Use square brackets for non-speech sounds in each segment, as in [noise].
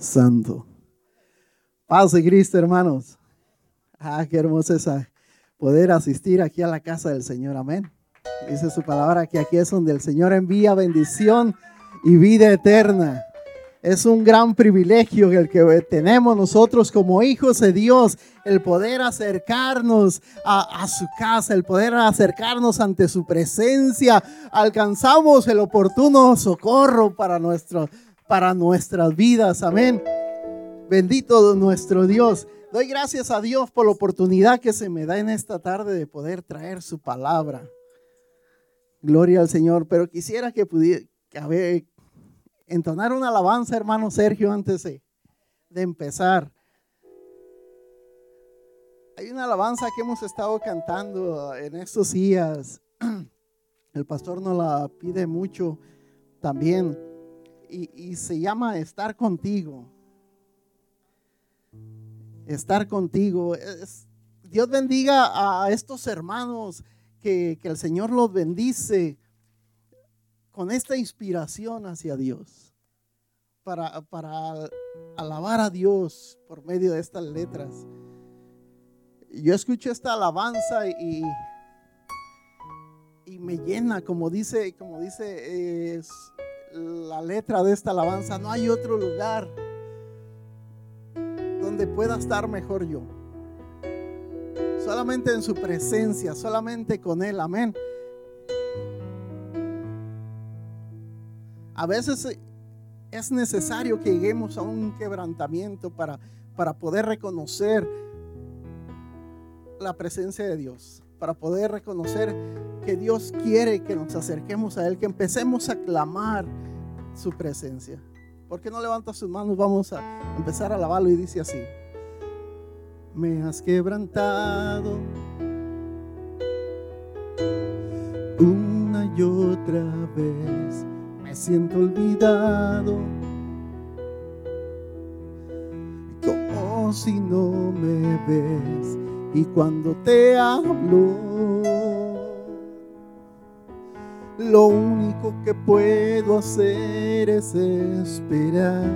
Santo. Paz de Cristo, hermanos. Ah, qué hermoso es poder asistir aquí a la casa del Señor. Amén. Dice su palabra que aquí es donde el Señor envía bendición y vida eterna. Es un gran privilegio el que tenemos nosotros como hijos de Dios, el poder acercarnos a, su casa, el poder acercarnos ante su presencia. Alcanzamos el oportuno socorro para, nuestro, para nuestras vidas. Amén. Bendito nuestro Dios. Doy gracias a Dios por la oportunidad que se me da en esta tarde de poder traer su palabra. Gloria al Señor. Pero quisiera que pudiera, que, entonar una alabanza, hermano Sergio, antes de, empezar. Hay una alabanza que hemos estado cantando en estos días. [clears throat] El pastor nos la pide mucho también. Y, se llama Estar contigo. Estar contigo. Dios bendiga a estos hermanos que, que el Señor los bendice con esta inspiración hacia Dios, para, para alabar a Dios por medio de estas letras. Yo escucho esta alabanza y, y me llena, como dice, como dice la letra de esta alabanza, no hay otro lugar donde pueda estar mejor yo. Solamente en su presencia, solamente con Él, amén. A veces es necesario que lleguemos a un quebrantamiento para, para poder reconocer la presencia de Dios, para poder reconocer que Dios quiere que nos acerquemos a Él, que empecemos a clamar su presencia. ¿Por qué no levanta sus manos? Vamos a empezar a alabarlo y dice así. Me has quebrantado una y otra vez me siento olvidado, como si no me ves y cuando te hablo, lo único que puedo hacer es esperar.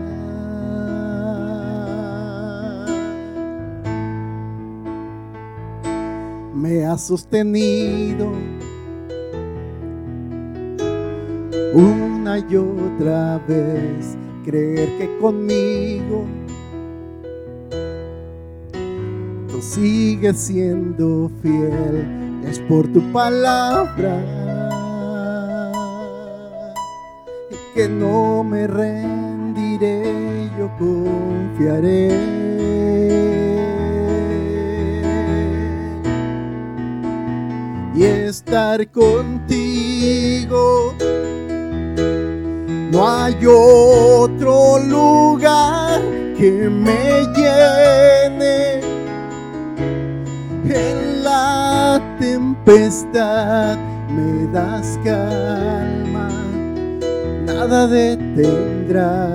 Me ha sostenido una y otra vez creer que conmigo sigues siendo fiel, es por tu palabra y que no me rendiré, yo confiaré. Y estar contigo no hay otro lugar que me llene tempestad. Me das calma, nada detendrá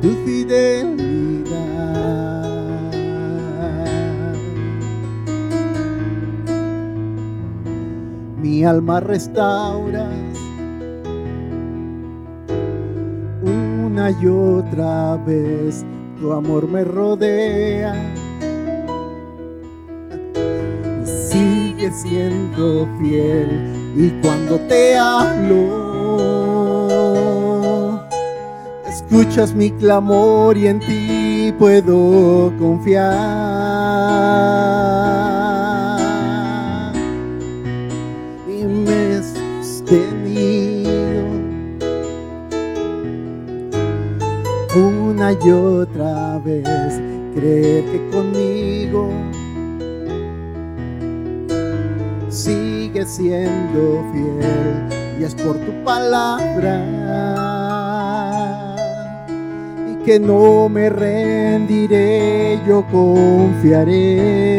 tu fidelidad. Mi alma restaura y otra vez tu amor me rodea. Sigue siendo fiel y cuando te hablo, escuchas mi clamor y en ti puedo confiar. Y me una y otra vez creer que conmigo sigue siendo fiel y es por tu palabra. Y que no me rendiré, yo confiaré.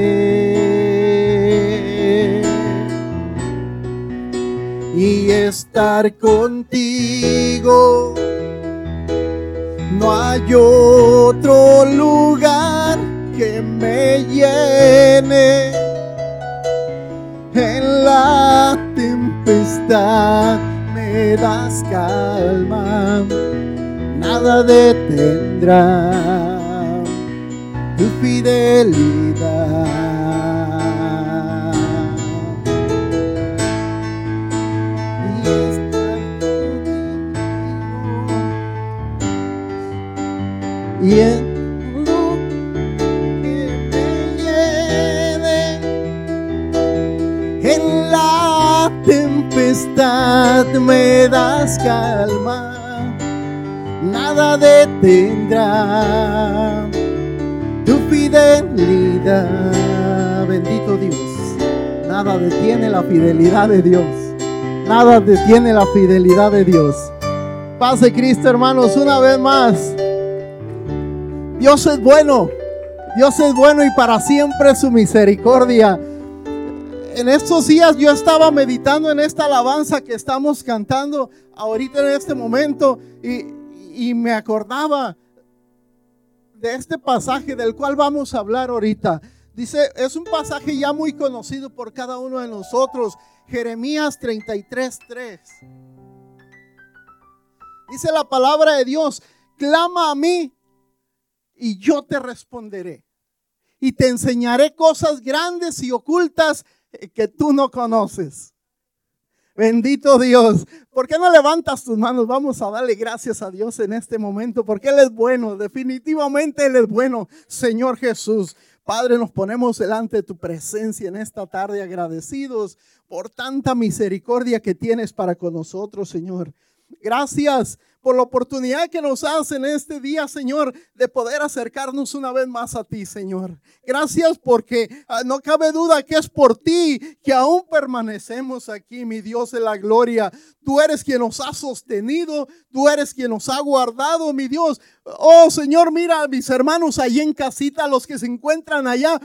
Y estar contigo no hay otro lugar que me llene. en la tempestad. Me das calma, nada detendrá tu fidelidad. Me das calma, nada detendrá tu fidelidad. Bendito Dios, nada detiene la fidelidad de Dios. Nada detiene la fidelidad de Dios. Paz de Cristo, hermanos, una vez más. Dios es bueno. Dios es bueno y para siempre su misericordia. En estos días yo estaba meditando en esta alabanza que estamos cantando ahorita en este momento y, y me acordaba de este pasaje del cual vamos a hablar ahorita. Dice, es un pasaje ya muy conocido por cada uno de nosotros, Jeremías 33:3. Dice la palabra de Dios, clama a mí y yo te responderé. Y te enseñaré cosas grandes y ocultas que tú no conoces. Bendito Dios. ¿Por qué no levantas tus manos? Vamos a darle gracias a Dios en este momento, porque Él es bueno. Definitivamente Él es bueno, Señor Jesús. Padre, nos ponemos delante de tu presencia en esta tarde agradecidos por tanta misericordia que tienes para con nosotros, Señor. Gracias por la oportunidad que nos das en este día, Señor, de poder acercarnos una vez más a ti, Señor. Gracias porque ah, no cabe duda que es por ti que aún permanecemos aquí, mi Dios de la gloria. Tú eres quien nos ha sostenido, tú eres quien nos ha guardado, mi Dios. Oh Señor, mira a mis hermanos allí en casita, los que se encuentran allá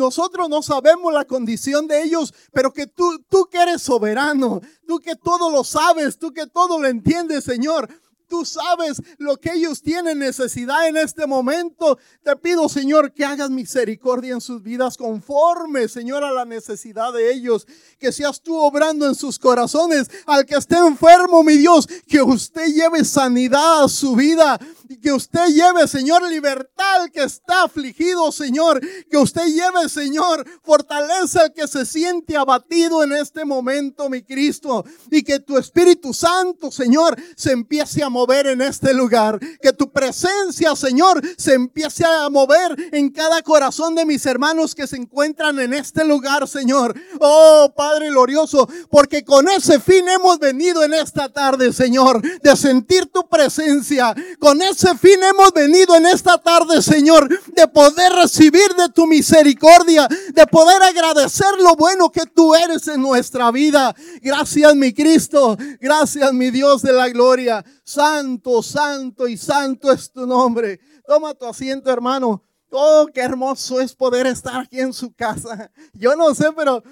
nosotros no sabemos la condición de ellos, pero que tú, tú que eres soberano, tú que todo lo sabes, tú que todo lo entiendes, Señor, Tú sabes lo que ellos tienen necesidad en este momento. Te pido, Señor, que hagas misericordia en sus vidas conforme, Señor, a la necesidad de ellos. Que seas tú obrando en sus corazones. Al que esté enfermo, mi Dios, que usted lleve sanidad a su vida. Y que usted lleve, Señor, libertad al que está afligido, Señor. Que usted lleve, Señor, fortaleza al que se siente abatido en este momento, mi Cristo. Y que tu Espíritu Santo, Señor, se empiece a mover en este lugar. Que tu presencia, Señor, se empiece a mover en cada corazón de mis hermanos que se encuentran en este lugar, Señor. Oh, Padre glorioso, porque con ese fin hemos venido en esta tarde, Señor, de sentir tu presencia. Con fin hemos venido en esta tarde, Señor, de poder recibir de tu misericordia, de poder agradecer lo bueno que tú eres en nuestra vida. Gracias, mi Cristo. Gracias, mi Dios de la gloria. Santo, santo y santo es tu nombre. Toma tu asiento, hermano. Oh, qué hermoso es poder estar aquí en su casa. Yo no sé, pero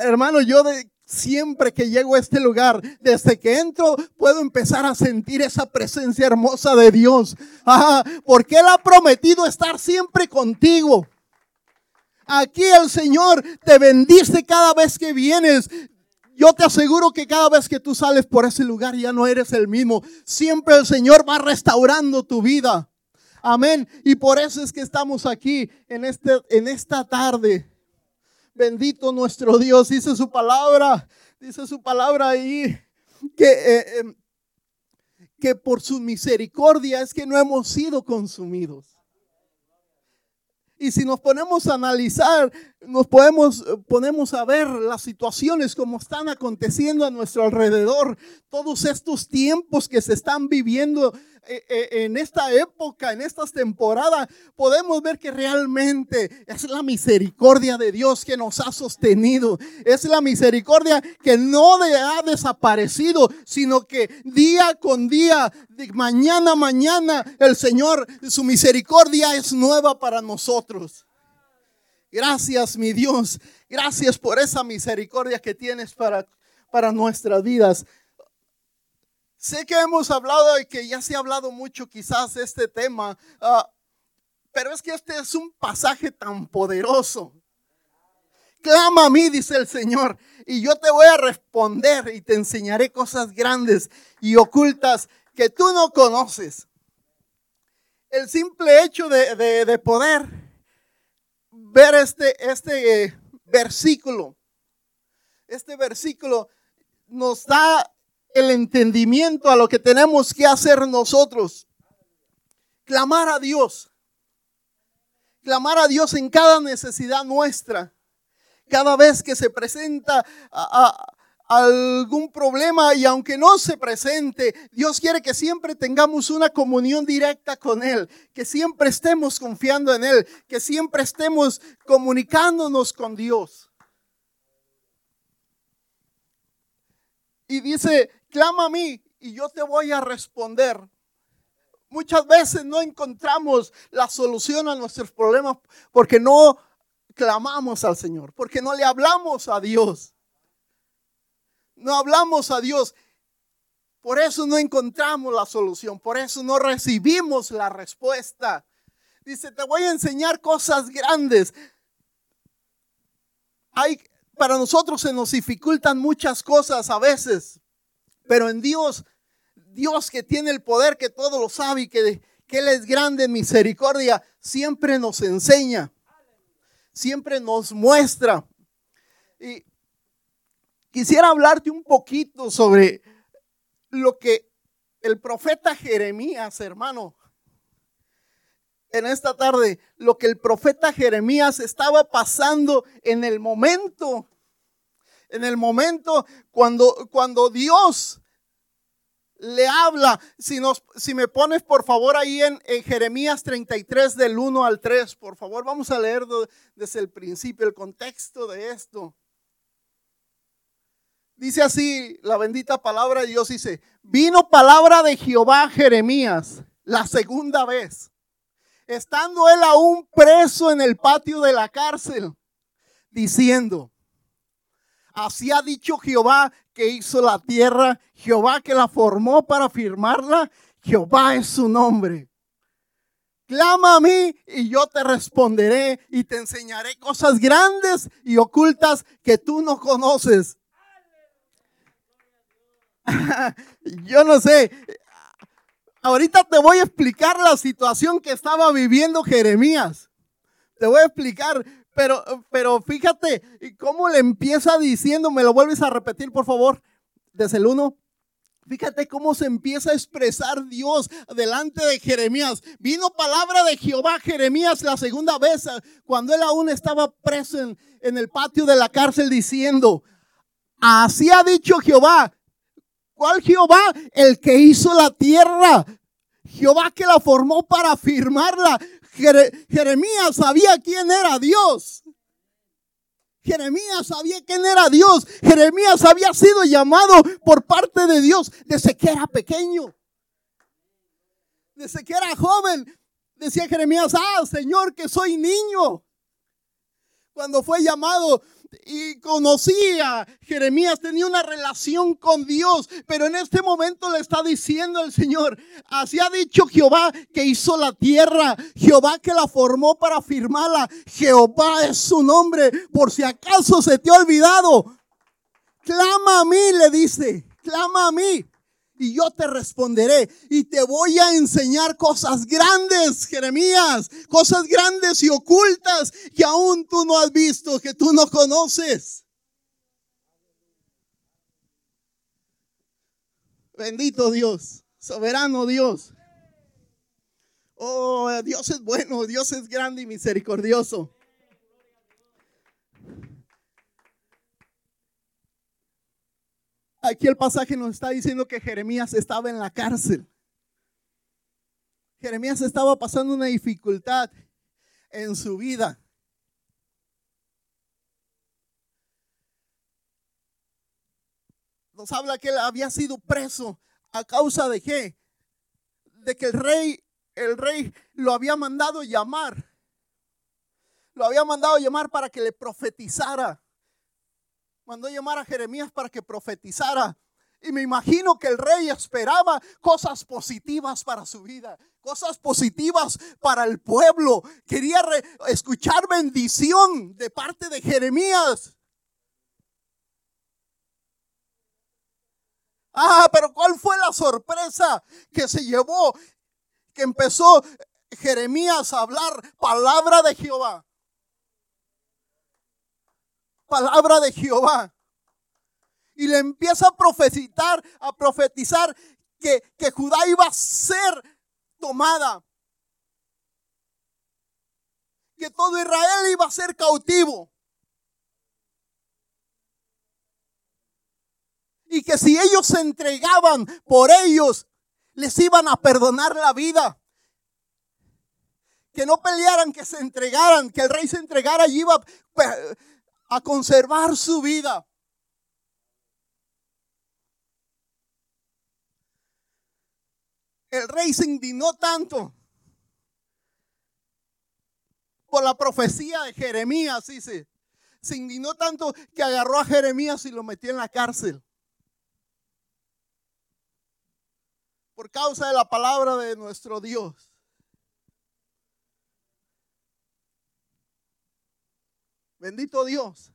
hermano, yo de, siempre que llego a este lugar, desde que entro, puedo empezar a sentir esa presencia hermosa de Dios. Ah, porque Él ha prometido estar siempre contigo. Aquí el Señor te bendice cada vez que vienes. Yo te aseguro que cada vez que tú sales por ese lugar ya no eres el mismo. Siempre el Señor va restaurando tu vida. Amén. Y por eso es que estamos aquí en, este, en esta tarde. Bendito nuestro Dios. Dice su palabra. Dice su palabra ahí que, eh, em, que por su misericordia es que no hemos sido consumidos. Y si nos ponemos a analizar, nos podemos ponemos a ver las situaciones como están aconteciendo a nuestro alrededor, todos estos tiempos que se están viviendo eh, eh, en esta época, en estas temporadas, podemos ver que realmente es la misericordia de Dios que nos ha sostenido. Es la misericordia que no ha desaparecido, sino que día con día, mañana a mañana, el Señor, su misericordia es nueva para nosotros. Gracias, mi Dios. Gracias por esa misericordia que tienes para, para nuestras vidas. Sé que hemos hablado y que ya se ha hablado mucho quizás este tema, ah, pero es que este es un pasaje tan poderoso. Clama a mí, dice el Señor, y yo te voy a responder y te enseñaré cosas grandes y ocultas que tú no conoces. el simple hecho de, poder ver este, este eh, versículo, este versículo nos da el entendimiento a lo que tenemos que hacer nosotros. Clamar a Dios. Clamar a Dios en cada necesidad nuestra. Cada vez que se presenta a, algún problema y aunque no se presente, Dios quiere que siempre tengamos una comunión directa con Él, que siempre estemos confiando en Él, que siempre estemos comunicándonos con Dios. Y dice, clama a mí y yo te voy a responder. Muchas veces no encontramos la solución a nuestros problemas porque no clamamos al Señor, porque no le hablamos a Dios no hablamos a Dios. Por eso no encontramos la solución, por eso no recibimos la respuesta. Dice, te voy a enseñar cosas grandes. Hay, para nosotros se nos dificultan muchas cosas a veces, pero en Dios, Dios que tiene el poder, que todo lo sabe y que, que Él es grande en misericordia, siempre nos enseña, siempre nos muestra. Y quisiera hablarte un poquito sobre lo que el profeta Jeremías, hermano, en esta tarde, lo que el profeta Jeremías estaba pasando en el momento, en el momento cuando, cuando Dios le habla. Si, nos, si me pones por favor ahí en, en, Jeremías 33 del 1 al 3, por favor, vamos a leer desde el principio el contexto de esto. Dice así la bendita palabra de Dios, dice, vino palabra de Jehová Jeremías la segunda vez, estando él aún preso en el patio de la cárcel, diciendo, así ha dicho Jehová que hizo la tierra, Jehová que la formó para firmarla, Jehová es su nombre. Clama a mí y yo te responderé y te enseñaré cosas grandes y ocultas que tú no conoces. [laughs] yo no sé. Ahorita te voy a explicar la situación que estaba viviendo Jeremías. Te voy a explicar, pero, pero fíjate cómo le empieza diciendo, me lo vuelves a repetir, por favor, desde el uno. Fíjate cómo se empieza a expresar Dios delante de Jeremías. Vino palabra de Jehová a Jeremías la segunda vez, cuando él aún estaba preso en el patio de la cárcel, diciendo, así ha dicho Jehová, ¿Cuál Jehová? El que hizo la tierra. Jehová que la formó para firmarla. Jeremías sabía quién era Dios. Jeremías sabía quién era Dios. Jeremías había sido llamado por parte de Dios desde que era pequeño. Desde que era joven. Decía Jeremías, ah, Señor, que soy niño. Cuando fue llamado y conocía. Jeremías tenía una relación con Dios, pero en este momento le está diciendo el Señor, así ha dicho Jehová que hizo la tierra, Jehová que la formó para firmarla, Jehová es su nombre, por si acaso se te ha olvidado. Clama a mí, le dice, clama a mí y yo te responderé y te voy a enseñar cosas grandes, Jeremías, cosas grandes y ocultas que aún tú no has visto, que tú no conoces. Bendito Dios, soberano Dios. Oh, Dios es bueno, Dios es grande y misericordioso. Aquí el pasaje nos está diciendo que Jeremías estaba en la cárcel. Jeremías estaba pasando una dificultad en su vida. Nos habla que él había sido preso a causa de qué? De que el rey, el rey lo había mandado llamar. Lo había mandado llamar para que le profetizara mandó llamar a Jeremías para que profetizara. Y me imagino que el rey esperaba cosas positivas para su vida, cosas positivas para el pueblo. Quería escuchar bendición de parte de Jeremías. Ah, pero ¿cuál fue la sorpresa que se llevó? Que empezó Jeremías a hablar palabra de Jehová. Palabra de Jehová. Y le empieza a profetizar, a profetizar que, que Judá iba a ser tomada. Que todo Israel iba a ser cautivo. Y que si ellos se entregaban por ellos, les iban a perdonar la vida que no pelearan, que se entregaran, que el rey se entregara y iba a conservar su vida. El rey se indignó tanto por la profecía de Jeremías, dice. Se indignó tanto que agarró a Jeremías y lo metió en la cárcel. Por causa de la palabra de nuestro Dios. Bendito Dios.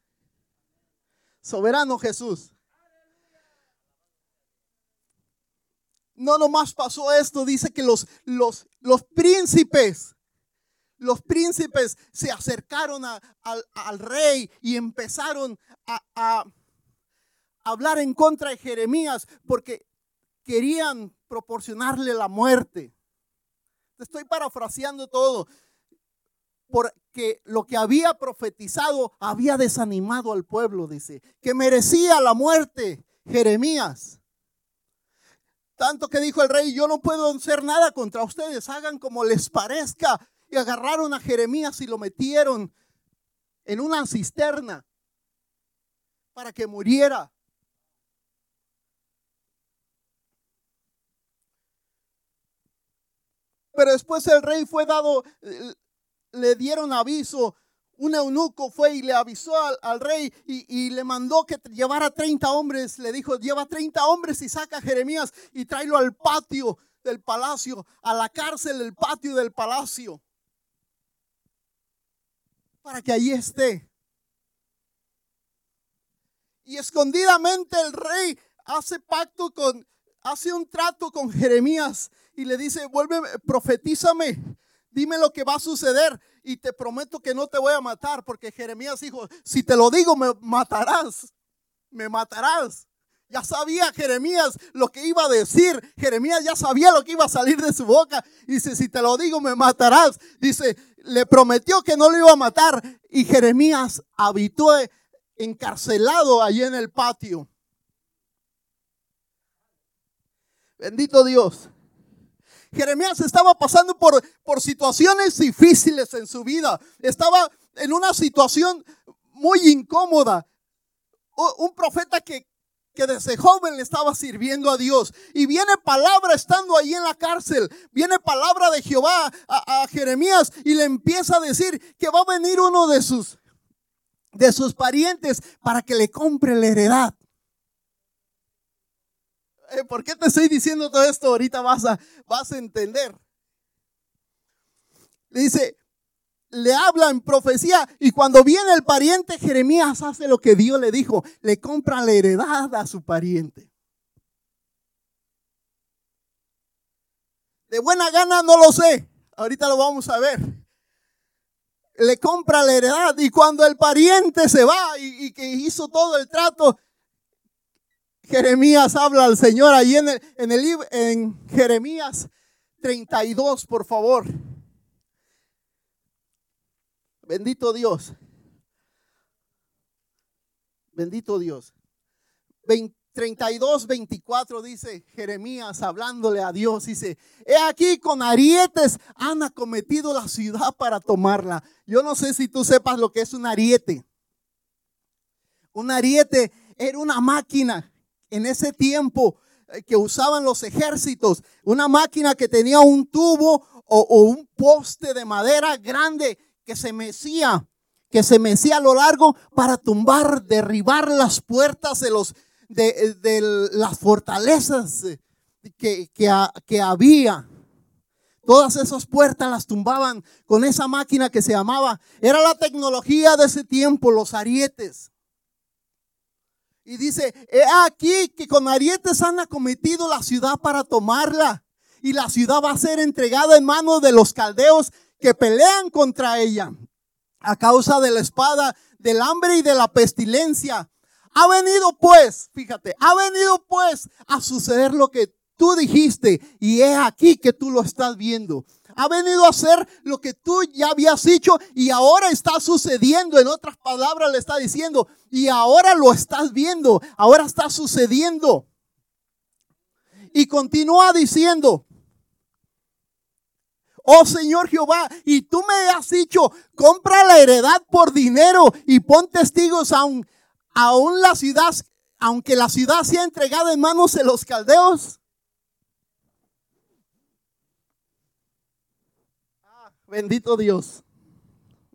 Soberano Jesús. No nomás pasó esto, dice que los, los, los príncipes, los príncipes se acercaron al rey y empezaron a, a hablar en contra de Jeremías porque querían proporcionarle la muerte. Estoy parafraseando todo porque lo que había profetizado había desanimado al pueblo, dice, que merecía la muerte Jeremías. Tanto que dijo el rey, yo no puedo hacer nada contra ustedes, hagan como les parezca. Y agarraron a Jeremías y lo metieron en una cisterna para que muriera. Pero después el rey fue dado le dieron aviso. Un eunuco fue y le avisó al, rey y, le mandó que llevara 30 hombres. Le dijo, lleva 30 hombres y saca a Jeremías y tráelo al patio del palacio, a la cárcel del patio del palacio. Para que allí esté. Y escondidamente el rey hace pacto con, hace un trato con Jeremías y le dice, vuelve, profetízame dime lo que va a suceder y te prometo que no te voy a matar, porque Jeremías dijo, si te lo digo, me matarás, me matarás. Ya sabía Jeremías lo que iba a decir. Jeremías ya sabía lo que iba a salir de su boca. Dice, si te lo digo, me matarás. Dice, le prometió que no lo iba a matar. Y Jeremías habitó encarcelado allí en el patio. Bendito Dios. Jeremías estaba pasando por, por situaciones difíciles en su vida. Estaba en una situación muy incómoda. Un profeta que, que desde joven le estaba sirviendo a Dios. Y viene palabra estando ahí en la cárcel. Viene palabra de Jehová a, a, Jeremías y le empieza a decir que va a venir uno de sus, de sus parientes para que le compre la heredad. Eh, ¿Por qué te estoy diciendo todo esto? Ahorita vas a, vas a entender. Le dice, le habla en profecía y cuando viene el pariente, Jeremías hace lo que Dios le dijo, le compra la heredad a su pariente. De buena gana no lo sé, ahorita lo vamos a ver. Le compra la heredad y cuando el pariente se va y, y que hizo todo el trato, Jeremías habla al Señor ahí en el, en el en Jeremías 32, por favor. Bendito Dios. Bendito Dios. 32, 24 dice Jeremías hablándole a Dios. Dice, he aquí con arietes han acometido la ciudad para tomarla. Yo no sé si tú sepas lo que es un ariete. Un ariete era una máquina en ese tiempo eh, que usaban los ejércitos, una máquina que tenía un tubo o, un poste de madera grande que se mecía, que se mecía a lo largo para tumbar, derribar las puertas de los de, las fortalezas eh, que, que había. Todas esas puertas las tumbaban con esa máquina que se llamaba, era la tecnología de ese tiempo, los arietes. Y dice, he aquí que con arietes han acometido la ciudad para tomarla. y la ciudad va a ser entregada en manos de los caldeos que pelean contra ella a causa de la espada, del hambre y de la pestilencia. Ha venido pues, fíjate, ha venido pues a suceder lo que tú dijiste y es aquí que tú lo estás viendo. Ha venido a hacer lo que tú ya habías dicho y ahora está sucediendo. En otras palabras le está diciendo, y ahora lo estás viendo, ahora está sucediendo. Y continúa diciendo, oh Señor Jehová, y tú me has dicho, compra la heredad por dinero y pon testigos aún, aún la ciudad, aunque la ciudad sea entregada en manos de los caldeos. Bendito Dios,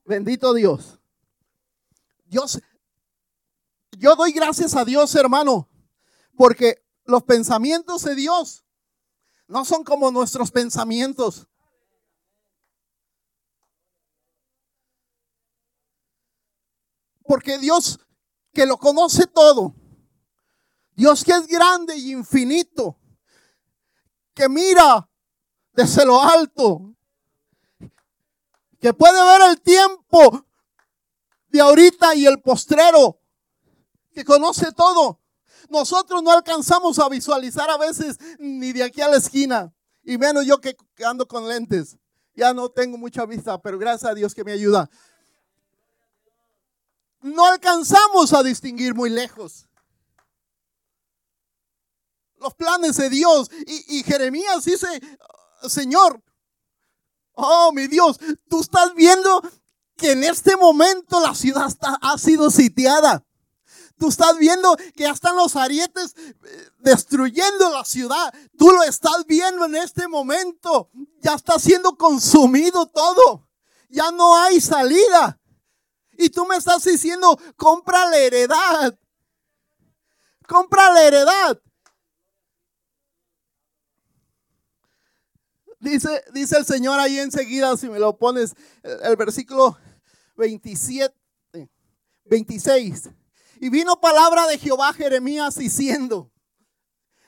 bendito Dios. Dios, yo doy gracias a Dios, hermano, porque los pensamientos de Dios no son como nuestros pensamientos. Porque Dios que lo conoce todo, Dios que es grande y infinito, que mira desde lo alto, que puede ver el tiempo de ahorita y el postrero, que conoce todo. Nosotros no alcanzamos a visualizar a veces ni de aquí a la esquina, y menos yo que ando con lentes. Ya no tengo mucha vista, pero gracias a Dios que me ayuda no alcanzamos a distinguir muy lejos los planes de Dios. Y, Jeremías dice, Señor, oh mi Dios, tú estás viendo que en este momento la ciudad ha sido sitiada. Tú estás viendo que ya están los arietes eh, destruyendo la ciudad. Tú lo estás viendo en este momento. Ya está siendo consumido todo. Ya no hay salida. Y tú me estás diciendo, compra la heredad. Compra la heredad. Dice, dice el Señor ahí enseguida, si me lo pones, el, versículo 27, 26. Y vino palabra de Jehová Jeremías diciendo,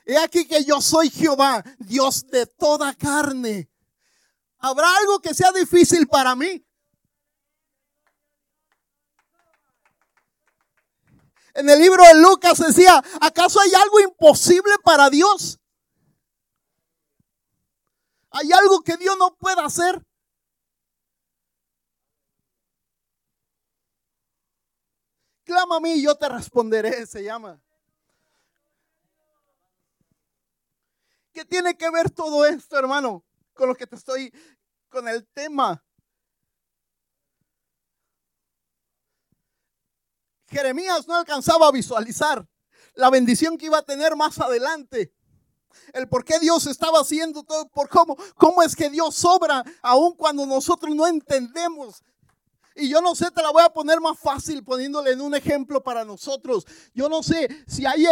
he aquí que yo soy Jehová, Dios de toda carne. ¿Habrá algo que sea difícil para mí? En el libro de Lucas decía, ¿acaso hay algo imposible para Dios? ¿Hay algo que Dios no pueda hacer? Clama a mí y yo te responderé, se llama. ¿Qué tiene que ver todo esto, hermano, con lo que te estoy, con el tema Jeremías no alcanzaba a visualizar la bendición que iba a tener más adelante. El por qué Dios estaba haciendo todo, por cómo, cómo es que Dios sobra, aun cuando nosotros no entendemos. Y yo no sé, te la voy a poner más fácil poniéndole en un ejemplo para nosotros. Yo no sé si hay,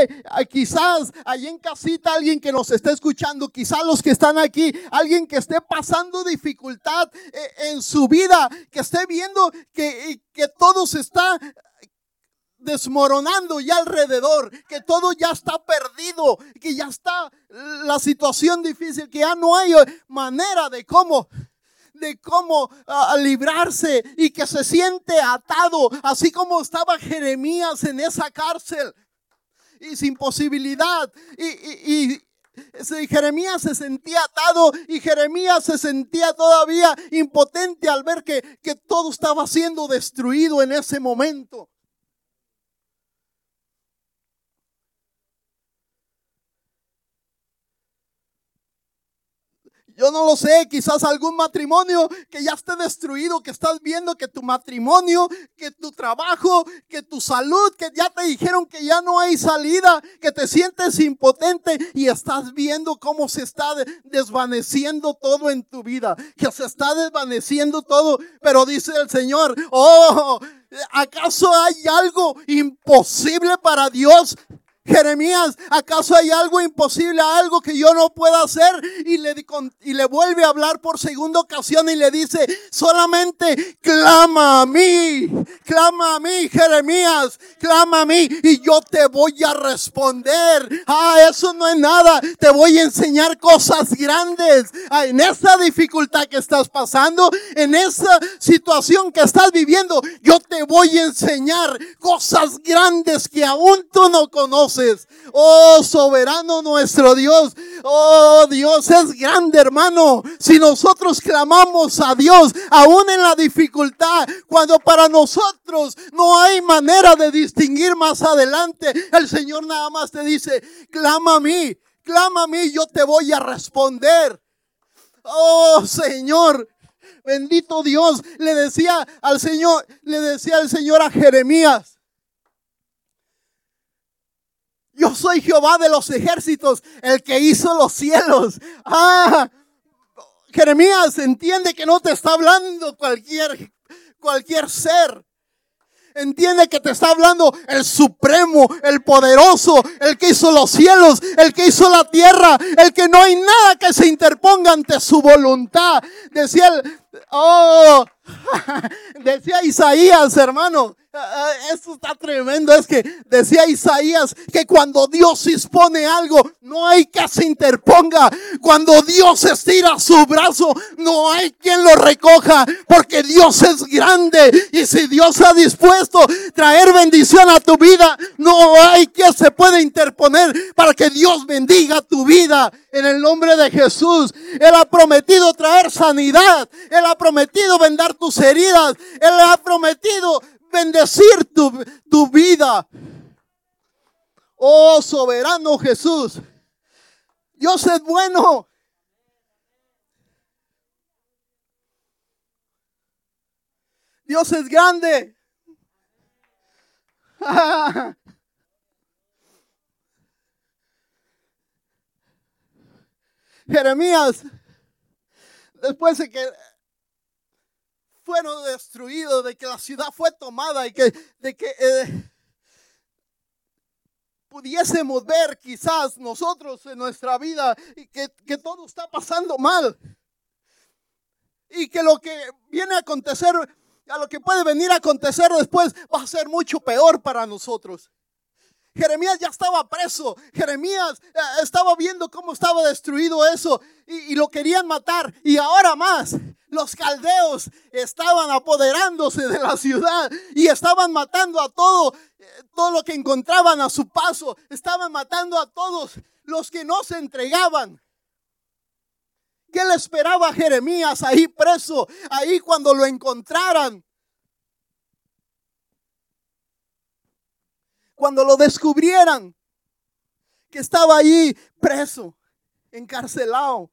quizás ahí en casita alguien que nos está escuchando, quizás los que están aquí, alguien que esté pasando dificultad eh, en su vida, que esté viendo que, que todo se está desmoronando ya alrededor, que todo ya está perdido, que ya está la situación difícil, que ya no hay manera de cómo de cómo ah, librarse y que se siente atado, así como estaba Jeremías en esa cárcel y sin posibilidad. Y, y, Jeremías se sentía atado y Jeremías se sentía todavía impotente al ver que, que todo estaba siendo destruido en ese momento. Yo no lo sé, quizás algún matrimonio que ya esté destruido, que estás viendo que tu matrimonio, que tu trabajo, que tu salud, que ya te dijeron que ya no hay salida, que te sientes impotente y estás viendo cómo se está desvaneciendo todo en tu vida, que se está desvaneciendo todo, pero dice el Señor, oh, ¿acaso hay algo imposible para Dios? Jeremías, ¿acaso hay algo imposible, algo que yo no pueda hacer? Y le, y le vuelve a hablar por segunda ocasión y le dice, solamente clama a mí, clama a mí, Jeremías, clama a mí y yo te voy a responder. Ah, eso no es nada, te voy a enseñar cosas grandes. Ah, en esa dificultad que estás pasando, en esa situación que estás viviendo, yo te voy a enseñar cosas grandes que aún tú no conoces. Oh, soberano nuestro Dios. Oh, Dios es grande, hermano. Si nosotros clamamos a Dios, aún en la dificultad, cuando para nosotros no hay manera de distinguir más adelante, el Señor nada más te dice, clama a mí, clama a mí, yo te voy a responder. Oh, Señor, Bendito Dios, le decía al Señor, le decía al Señor a Jeremías. Yo soy Jehová de los ejércitos, el que hizo los cielos. Ah, Jeremías entiende que no te está hablando cualquier, cualquier ser. Entiende que te está hablando el supremo, el poderoso, el que hizo los cielos, el que hizo la tierra, el que no hay nada que se interponga ante su voluntad. Decía el, oh, [laughs] decía Isaías, hermano, Ah, Esto está tremendo. Es que decía Isaías que cuando Dios dispone algo, no hay que se interponga. Cuando Dios estira su brazo, no hay quien lo recoja. Porque Dios es grande. Y si Dios ha dispuesto traer bendición a tu vida, no hay quien se pueda interponer para que Dios bendiga tu vida. En el nombre de Jesús. Él ha prometido traer sanidad. Ha prometido vendar tus heridas. Él ha prometido bendecir tu, tu vida. Oh soberano Jesús. Dios es bueno. Dios es grande. [laughs] Jeremías, después de que fueron destruidos, de que la ciudad fue tomada y que, de que eh, pudiésemos ver quizás nosotros en nuestra vida y que, que todo está pasando mal. Y que lo que viene a acontecer, a lo que puede venir a acontecer después, va a ser mucho peor para nosotros. Jeremías ya estaba preso. Jeremías eh, estaba viendo cómo estaba destruido eso y, lo querían matar. Y ahora más, los caldeos estaban apoderándose de la ciudad y estaban matando a todo, eh, todo lo que encontraban a su paso. Estaban matando a todos los que no se entregaban. ¿Qué le esperaba Jeremías ahí preso? Ahí cuando lo encontraran. Cuando lo descubrieran que estaba ahí preso, encarcelado.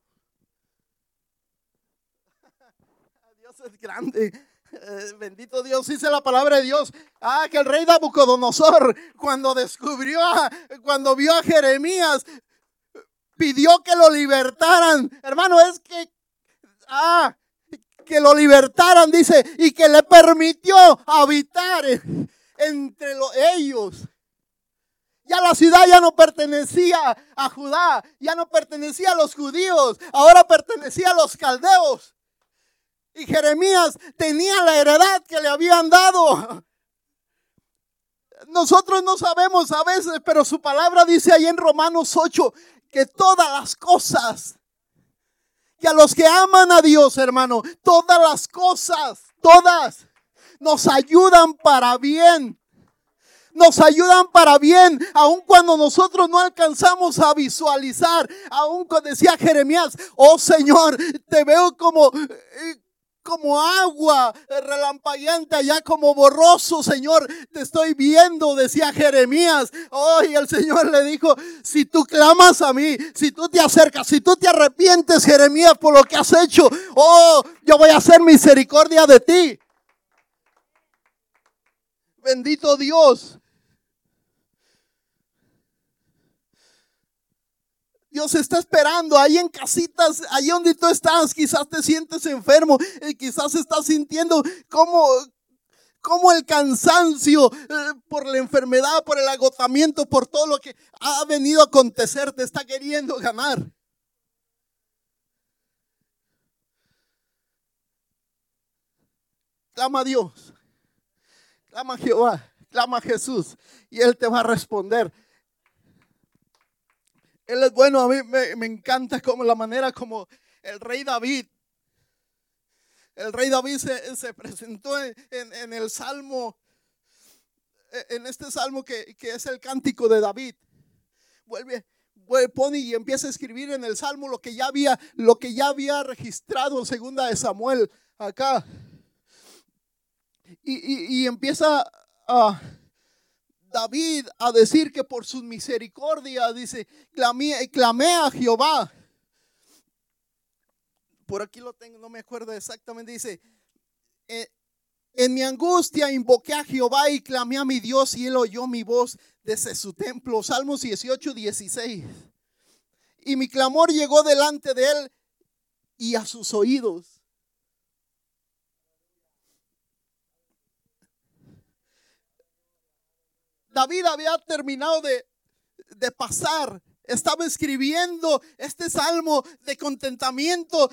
Es grande. Eh, bendito Dios, dice la palabra de Dios. Ah, que el rey Nabucodonosor, cuando descubrió, cuando vio a Jeremías, pidió que lo libertaran. Hermano, es que, ah, que lo libertaran, dice, y que le permitió habitar entre ellos. Ya la ciudad ya no pertenecía a Judá, ya no pertenecía a los judíos, ahora pertenecía a los caldeos. Y Jeremías tenía la heredad que le habían dado. Nosotros no sabemos a veces, pero su palabra dice ahí en Romanos 8 que todas las cosas, que a los que aman a Dios, hermano, todas las cosas, todas, nos ayudan para bien. Nos ayudan para bien, aun cuando nosotros no alcanzamos a visualizar, aun cuando decía Jeremías, oh Señor, te veo como, eh, como agua relampagueante, allá como borroso, Señor, te estoy viendo, decía Jeremías. Hoy el Señor le dijo, si tú clamas a mí, si tú te acercas, si tú te arrepientes, Jeremías, por lo que has hecho, oh, yo voy a hacer misericordia de ti. Bendito Dios. Dios está esperando ahí en casitas, ahí donde tú estás. Quizás te sientes enfermo y quizás estás sintiendo como, el cansancio eh, por la enfermedad, por el agotamiento, por todo lo que ha venido a acontecer, te está queriendo ganar. Clama a Dios, clama a Jehová, clama a Jesús y Él te va a responder. Él es bueno, a mí me, encanta como la manera como el rey David, el rey David se, presentó en, el salmo, en este salmo que, es el cántico de David. Vuelve, vuelve, pone y empieza a escribir en el salmo lo que ya había, lo que ya había registrado en segunda de Samuel acá. Y, y empieza a David a decir que por su misericordia, dice, clamé, clamé a Jehová. Por aquí lo tengo, no me acuerdo exactamente, dice, eh, en mi angustia invoqué a Jehová y clamé a mi Dios y él oyó mi voz desde su templo. Salmos 18, 16. Y mi clamor llegó delante de él y a sus oídos. David había terminado de, pasar estaba escribiendo este salmo de contentamiento,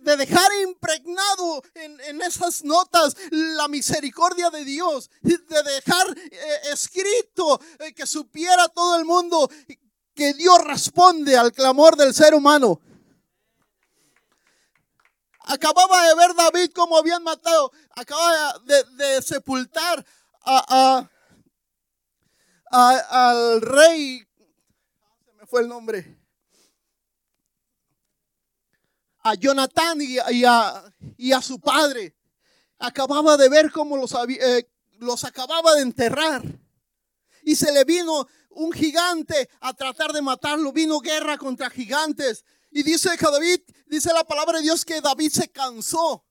de, dejar impregnado en, esas notas la misericordia de Dios, de dejar eh, escrito eh, que supiera todo el mundo que Dios responde al clamor del ser humano. Acababa de ver David como habían matado, acaba de, sepultar a al rey, se me fue el nombre, a Jonathan y, a, y a, su padre. Acababa de ver cómo los, eh, los acababa de enterrar. Y se le vino un gigante a tratar de matarlo. Vino guerra contra gigantes. Y dice que David, dice la palabra de Dios que David se cansó.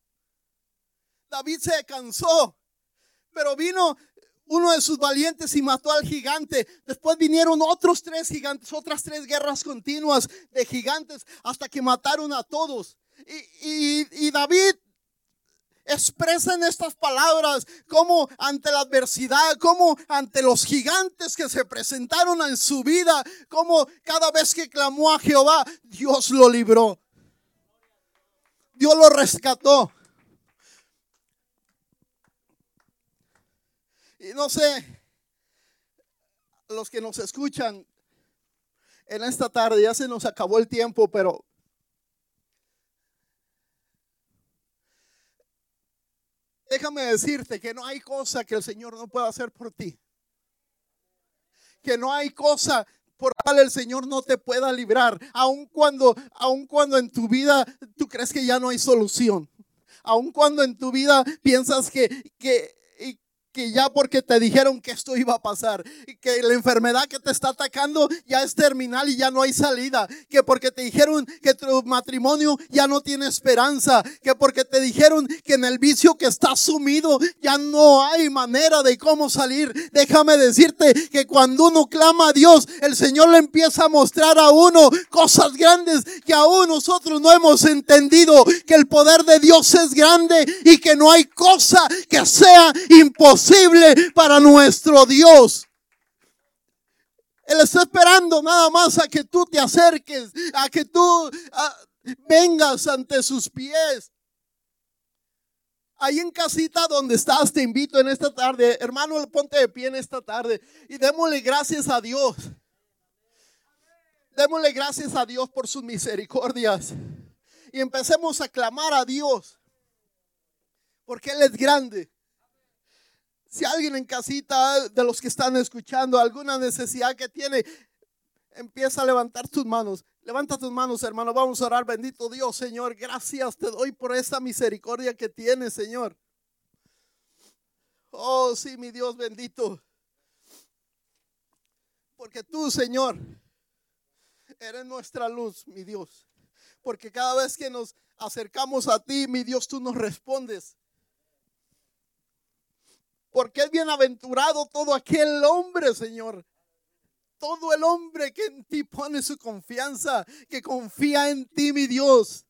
David se cansó. Pero vino uno de sus valientes y mató al gigante. Después vinieron otros tres gigantes, otras tres guerras continuas de gigantes hasta que mataron a todos. Y, David expresa en estas palabras como ante la adversidad, como ante los gigantes que se presentaron en su vida, como cada vez que clamó a Jehová, Dios lo libró. Dios lo rescató. Y no sé, los que nos escuchan en esta tarde, ya se nos acabó el tiempo, pero déjame decirte que no hay cosa que el Señor no pueda hacer por ti. Que no hay cosa por cual el Señor no te pueda librar, aun cuando, aun cuando en tu vida tú crees que ya no hay solución, aun cuando en tu vida piensas que, que que ya porque te dijeron que esto iba a pasar, que la enfermedad que te está atacando ya es terminal y ya no hay salida, que porque te dijeron que tu matrimonio ya no tiene esperanza, que porque te dijeron que en el vicio que estás sumido ya no hay manera de cómo salir. Déjame decirte que cuando uno clama a Dios, el Señor le empieza a mostrar a uno cosas grandes que aún nosotros no hemos entendido, que el poder de Dios es grande y que no hay cosa que sea imposible para nuestro Dios. Él está esperando nada más a que tú te acerques, a que tú vengas ante sus pies. Ahí en casita donde estás, te invito en esta tarde, hermano, ponte de pie en esta tarde y démosle gracias a Dios. Démosle gracias a Dios por sus misericordias y empecemos a clamar a Dios porque Él es grande. Si alguien en casita de los que están escuchando alguna necesidad que tiene, empieza a levantar tus manos. Levanta tus manos, hermano. Vamos a orar. Bendito Dios, Señor. Gracias te doy por esta misericordia que tienes, Señor. Oh, sí, mi Dios bendito. Porque tú, Señor, eres nuestra luz, mi Dios. Porque cada vez que nos acercamos a ti, mi Dios, tú nos respondes. Porque es bienaventurado todo aquel hombre, Señor. Todo el hombre que en ti pone su confianza, que confía en ti, mi Dios.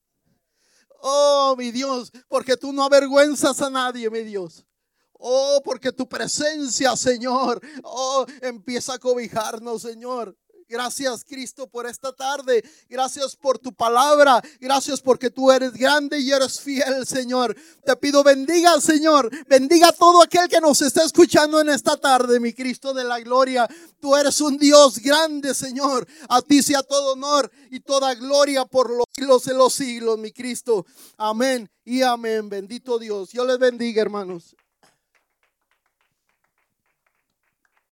Oh, mi Dios, porque tú no avergüenzas a nadie, mi Dios. Oh, porque tu presencia, Señor, oh, empieza a cobijarnos, Señor. Gracias Cristo por esta tarde. Gracias por tu palabra. Gracias porque tú eres grande y eres fiel, Señor. Te pido bendiga, Señor. Bendiga a todo aquel que nos está escuchando en esta tarde, mi Cristo de la gloria. Tú eres un Dios grande, Señor. A ti sea todo honor y toda gloria por los siglos de los siglos, mi Cristo. Amén y amén. Bendito Dios. Yo les bendiga, hermanos.